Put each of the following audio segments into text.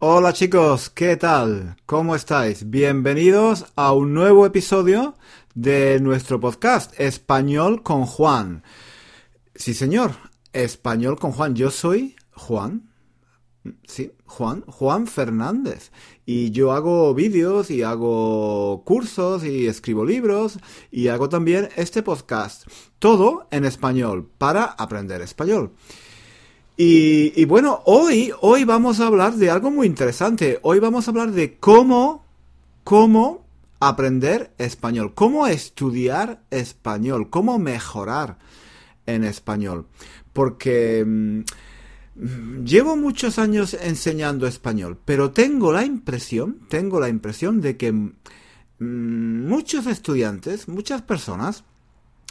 Hola chicos, ¿qué tal? ¿Cómo estáis? Bienvenidos a un nuevo episodio de nuestro podcast Español con Juan. Sí señor, Español con Juan. Yo soy Juan. Sí, Juan, Juan Fernández. Y yo hago vídeos y hago cursos y escribo libros y hago también este podcast. Todo en español para aprender español. Y, bueno, hoy, hoy vamos a hablar de algo muy interesante. Hoy vamos a hablar de cómo, cómo aprender español, cómo estudiar español, cómo mejorar en español. Porque mm, llevo muchos años enseñando español, pero tengo la impresión, tengo la impresión de que mm, muchos estudiantes, muchas personas,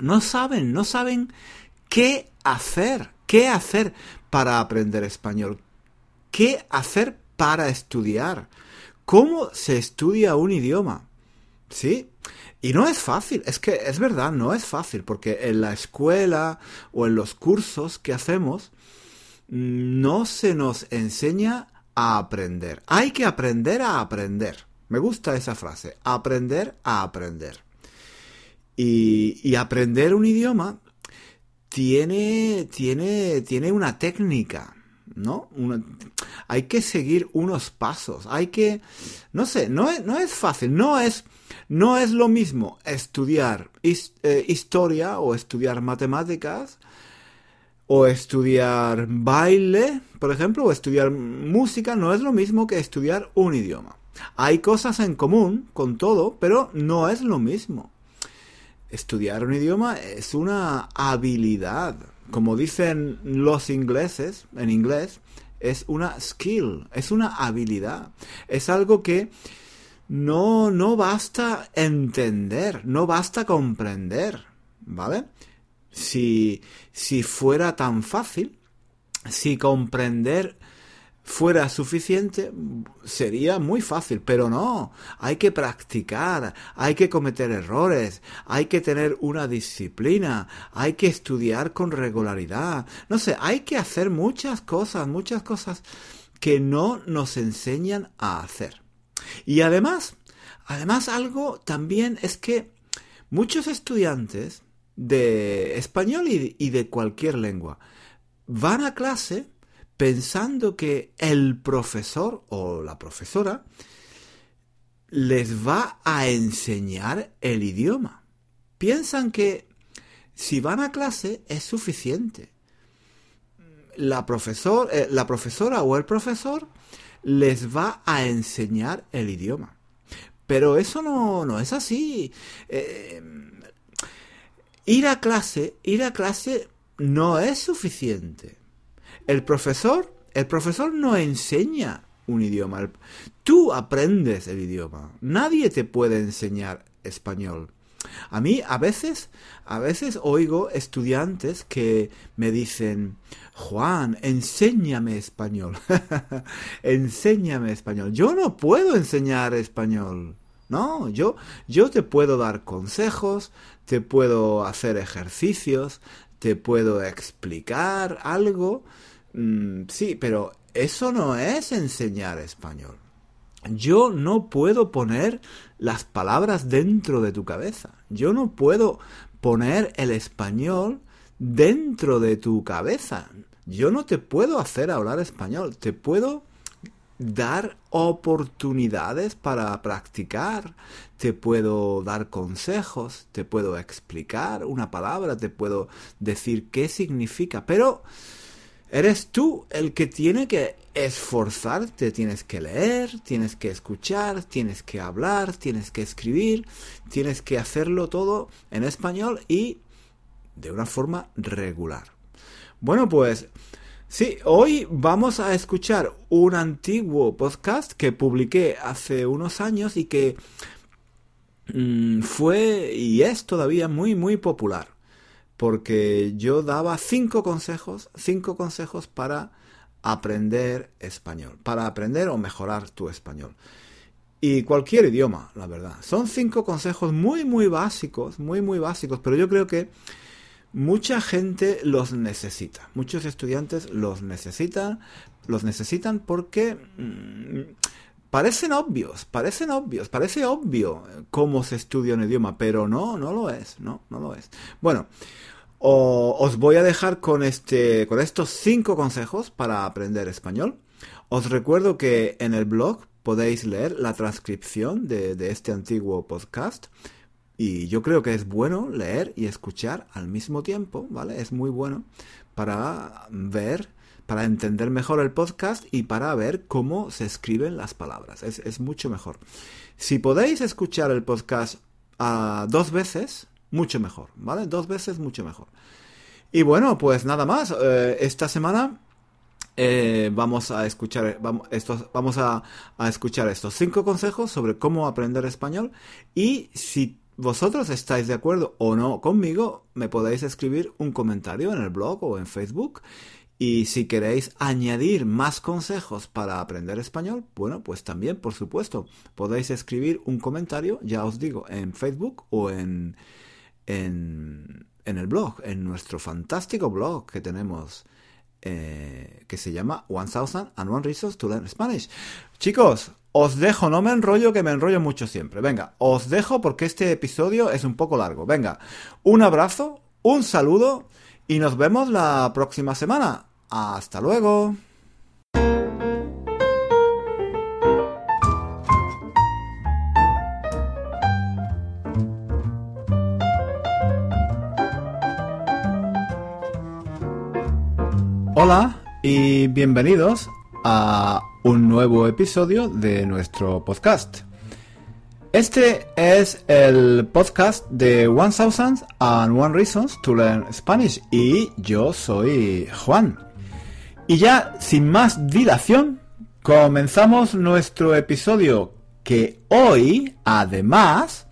no saben, no saben qué hacer, qué hacer para aprender español? ¿Qué hacer para estudiar? ¿Cómo se estudia un idioma? ¿Sí? Y no es fácil, es que es verdad, no es fácil, porque en la escuela o en los cursos que hacemos no se nos enseña a aprender. Hay que aprender a aprender. Me gusta esa frase, aprender a aprender. Y, y aprender un idioma tiene, tiene, tiene una técnica, ¿no? hay que seguir unos pasos, hay que, no sé, no es, no es fácil, no es, no es lo mismo estudiar eh, historia o estudiar matemáticas o estudiar baile, por ejemplo, o estudiar música, no es lo mismo que estudiar un idioma. Hay cosas en común con todo, pero no es lo mismo estudiar un idioma es una habilidad. Como dicen los ingleses en inglés, es una skill, es una habilidad. Es algo que no, no basta entender, no basta comprender, ¿vale? Si, si fuera tan fácil, si comprender fuera suficiente, sería muy fácil, pero no, hay que practicar, hay que cometer errores, hay que tener una disciplina, hay que estudiar con regularidad, no sé, hay que hacer muchas cosas, muchas cosas que no nos enseñan a hacer. Y además, además algo también es que muchos estudiantes de español y, de cualquier lengua van a clase pensando que el profesor o la profesora les va a enseñar el idioma. Piensan que si van a clase es suficiente. La, profesor, eh, la profesora o el profesor les va a enseñar el idioma. Pero eso no, no es así. Eh, ir a clase, ir a clase no es suficiente. El profesor, el profesor no enseña un idioma. Tú aprendes el idioma. Nadie te puede enseñar español. A mí a veces, a veces oigo estudiantes que me dicen, Juan, enséñame español. enséñame español. Yo no puedo enseñar español. No, yo, yo te puedo dar consejos, te puedo hacer ejercicios, te puedo explicar algo, Mm, sí, pero eso no es enseñar español. Yo no puedo poner las palabras dentro de tu cabeza. Yo no puedo poner el español dentro de tu cabeza. Yo no te puedo hacer hablar español. Te puedo dar oportunidades para practicar. Te puedo dar consejos. Te puedo explicar una palabra. Te puedo decir qué significa. Pero Eres tú el que tiene que esforzarte, tienes que leer, tienes que escuchar, tienes que hablar, tienes que escribir, tienes que hacerlo todo en español y de una forma regular. Bueno, pues sí, hoy vamos a escuchar un antiguo podcast que publiqué hace unos años y que mm, fue y es todavía muy, muy popular porque yo daba cinco consejos, cinco consejos para aprender español, para aprender o mejorar tu español. Y cualquier idioma, la verdad. Son cinco consejos muy, muy básicos, muy, muy básicos, pero yo creo que mucha gente los necesita. Muchos estudiantes los necesitan los necesitan porque mm, parecen obvios, parecen obvios, parece obvio cómo se estudia un idioma, pero no, no lo es, no, no lo es. Bueno, os voy a dejar con este, con estos cinco consejos para aprender español. Os recuerdo que en el blog podéis leer la transcripción de este antiguo podcast. Y yo creo que es bueno leer y escuchar al mismo tiempo, ¿vale? Es muy bueno para ver, para entender mejor el podcast y para ver cómo se escriben las palabras. Es, mucho mejor. Si podéis escuchar el podcast a dos veces, mucho mejor, ¿vale? Dos veces, mucho mejor. Y bueno, pues nada más. Eh, esta semana eh, vamos a escuchar vamos, estos, vamos a, a, escuchar estos cinco consejos sobre cómo aprender español y si vosotros estáis de acuerdo o no conmigo, me podéis escribir un comentario en el blog o en Facebook. Y si queréis añadir más consejos para aprender español, bueno, pues también, por supuesto, podéis escribir un comentario, ya os digo, en Facebook o en, en, el blog, en nuestro fantástico blog que tenemos, eh, que se llama One Thousand and One Reasons to Learn Spanish. Chicos, os dejo, no me enrollo, que me enrollo mucho siempre. Venga, os dejo porque este episodio es un poco largo. Venga, un abrazo, un saludo y nos vemos la próxima semana. Hasta luego. Hola y bienvenidos a un nuevo episodio de nuestro podcast. Este es el podcast de One Thousand and One Reasons to Learn Spanish y yo soy Juan. Y ya sin más dilación, comenzamos nuestro episodio que hoy, además,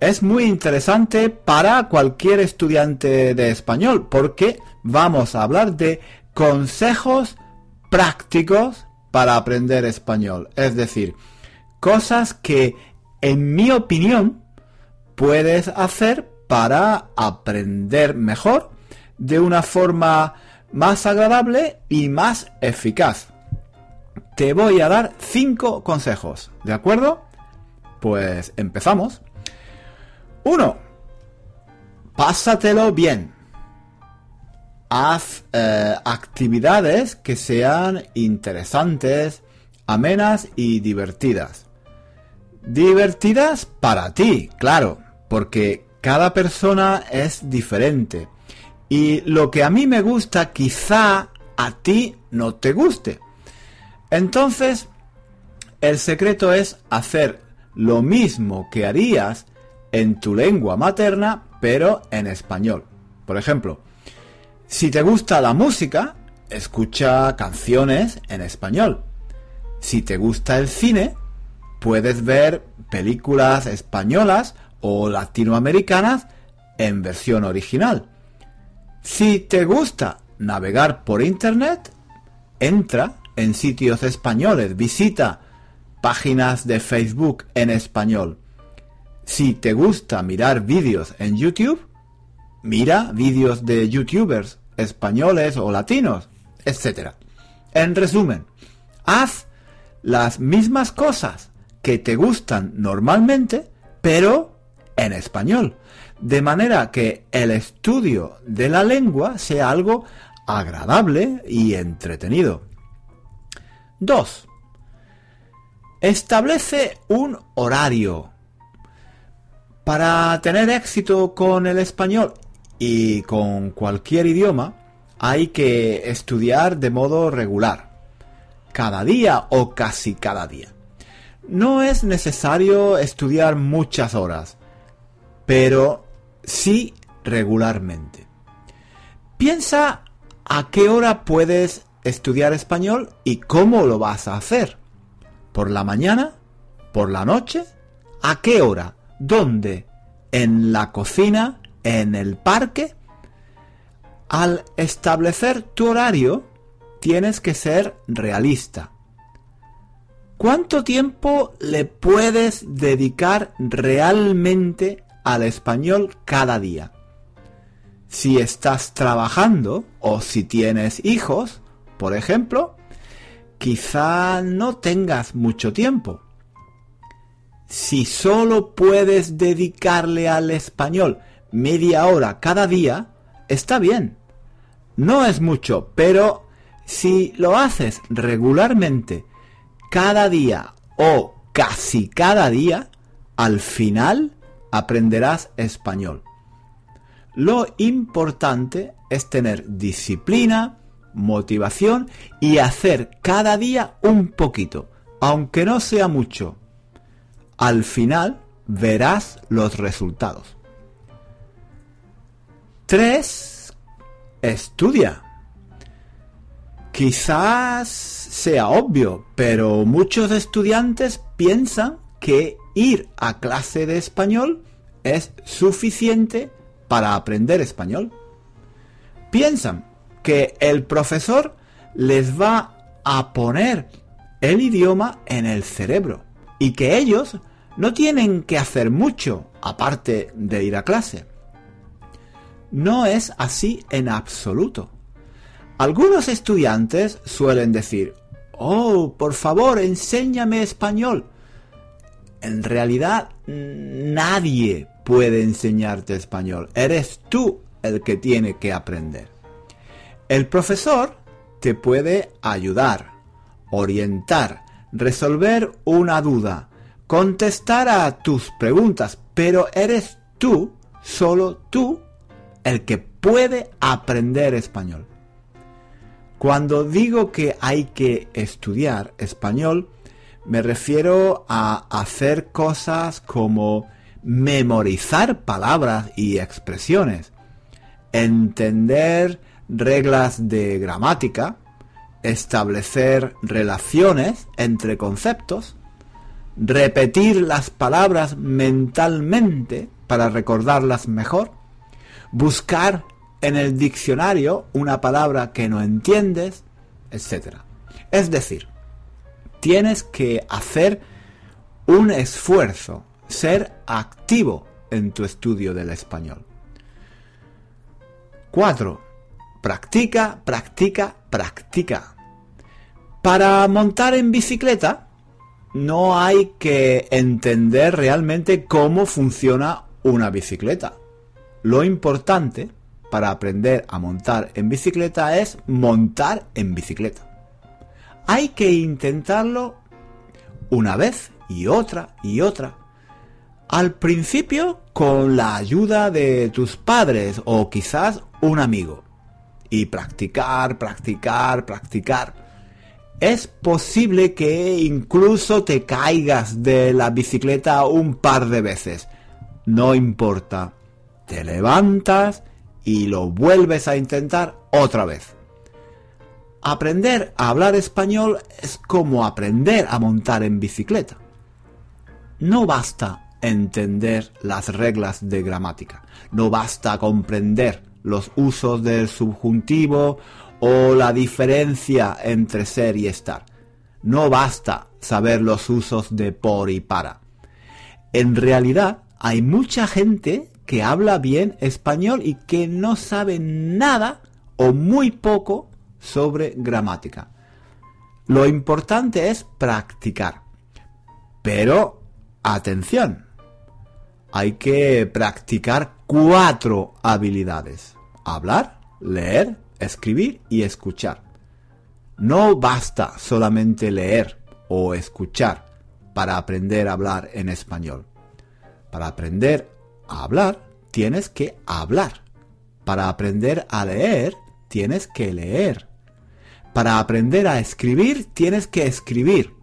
es muy interesante para cualquier estudiante de español porque vamos a hablar de consejos prácticos para aprender español. Es decir, cosas que, en mi opinión, puedes hacer para aprender mejor de una forma más agradable y más eficaz. Te voy a dar cinco consejos, ¿de acuerdo? Pues empezamos. 1. Pásatelo bien haz eh, actividades que sean interesantes, amenas y divertidas. Divertidas para ti, claro, porque cada persona es diferente. Y lo que a mí me gusta quizá a ti no te guste. Entonces, el secreto es hacer lo mismo que harías en tu lengua materna, pero en español. Por ejemplo, si te gusta la música, escucha canciones en español. Si te gusta el cine, puedes ver películas españolas o latinoamericanas en versión original. Si te gusta navegar por Internet, entra en sitios españoles, visita páginas de Facebook en español. Si te gusta mirar vídeos en YouTube, mira vídeos de youtubers españoles o latinos, etc. En resumen, haz las mismas cosas que te gustan normalmente, pero en español. De manera que el estudio de la lengua sea algo agradable y entretenido. 2. Establece un horario. Para tener éxito con el español y con cualquier idioma hay que estudiar de modo regular, cada día o casi cada día. No es necesario estudiar muchas horas, pero sí regularmente. Piensa a qué hora puedes estudiar español y cómo lo vas a hacer. ¿Por la mañana? ¿Por la noche? ¿A qué hora? ¿Dónde? ¿En la cocina? en el parque, al establecer tu horario, tienes que ser realista. ¿Cuánto tiempo le puedes dedicar realmente al español cada día? Si estás trabajando o si tienes hijos, por ejemplo, quizá no tengas mucho tiempo. Si solo puedes dedicarle al español media hora cada día, está bien. No es mucho, pero si lo haces regularmente, cada día o casi cada día, al final aprenderás español. Lo importante es tener disciplina, motivación y hacer cada día un poquito, aunque no sea mucho. Al final verás los resultados. 3. Estudia. Quizás sea obvio, pero muchos estudiantes piensan que ir a clase de español es suficiente para aprender español. Piensan que el profesor les va a poner el idioma en el cerebro y que ellos no tienen que hacer mucho aparte de ir a clase. No es así en absoluto. Algunos estudiantes suelen decir, oh, por favor, enséñame español. En realidad, nadie puede enseñarte español. Eres tú el que tiene que aprender. El profesor te puede ayudar, orientar, resolver una duda, contestar a tus preguntas, pero eres tú, solo tú, el que puede aprender español. Cuando digo que hay que estudiar español, me refiero a hacer cosas como memorizar palabras y expresiones, entender reglas de gramática, establecer relaciones entre conceptos, repetir las palabras mentalmente para recordarlas mejor, buscar en el diccionario una palabra que no entiendes, etc. Es decir, tienes que hacer un esfuerzo, ser activo en tu estudio del español. 4. Practica, practica, practica. Para montar en bicicleta no hay que entender realmente cómo funciona una bicicleta. Lo importante para aprender a montar en bicicleta es montar en bicicleta. Hay que intentarlo una vez y otra y otra. Al principio con la ayuda de tus padres o quizás un amigo. Y practicar, practicar, practicar. Es posible que incluso te caigas de la bicicleta un par de veces. No importa te levantas y lo vuelves a intentar otra vez. Aprender a hablar español es como aprender a montar en bicicleta. No basta entender las reglas de gramática, no basta comprender los usos del subjuntivo o la diferencia entre ser y estar. No basta saber los usos de por y para. En realidad hay mucha gente que habla bien español y que no sabe nada o muy poco sobre gramática. Lo importante es practicar. Pero, atención, hay que practicar cuatro habilidades. Hablar, leer, escribir y escuchar. No basta solamente leer o escuchar para aprender a hablar en español. Para aprender a hablar, tienes que hablar. Para aprender a leer, tienes que leer. Para aprender a escribir, tienes que escribir.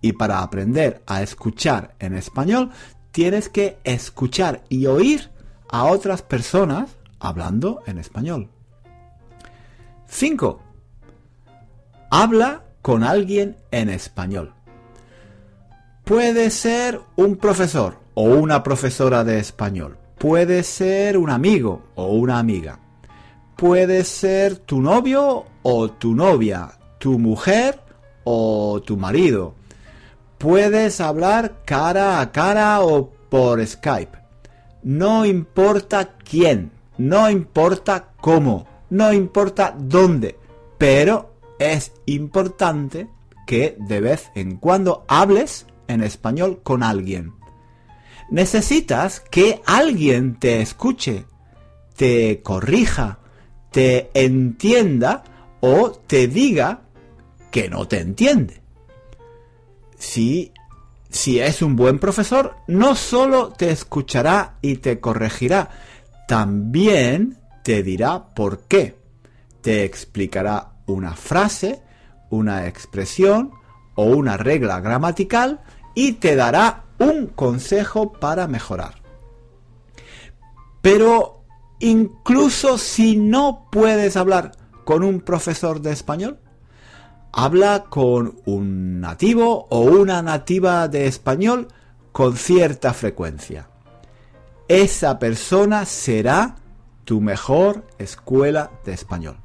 Y para aprender a escuchar en español, tienes que escuchar y oír a otras personas hablando en español. 5. Habla con alguien en español. Puede ser un profesor, o una profesora de español. Puede ser un amigo o una amiga. Puede ser tu novio o tu novia, tu mujer o tu marido. Puedes hablar cara a cara o por Skype. No importa quién, no importa cómo, no importa dónde, pero es importante que de vez en cuando hables en español con alguien. Necesitas que alguien te escuche, te corrija, te entienda o te diga que no te entiende. Si, si es un buen profesor, no solo te escuchará y te corregirá, también te dirá por qué. Te explicará una frase, una expresión o una regla gramatical y te dará un consejo para mejorar. Pero incluso si no puedes hablar con un profesor de español, habla con un nativo o una nativa de español con cierta frecuencia. Esa persona será tu mejor escuela de español.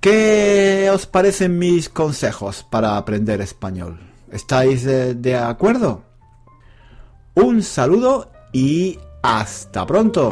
¿Qué os parecen mis consejos para aprender español? ¿Estáis de, acuerdo? Un saludo y hasta pronto.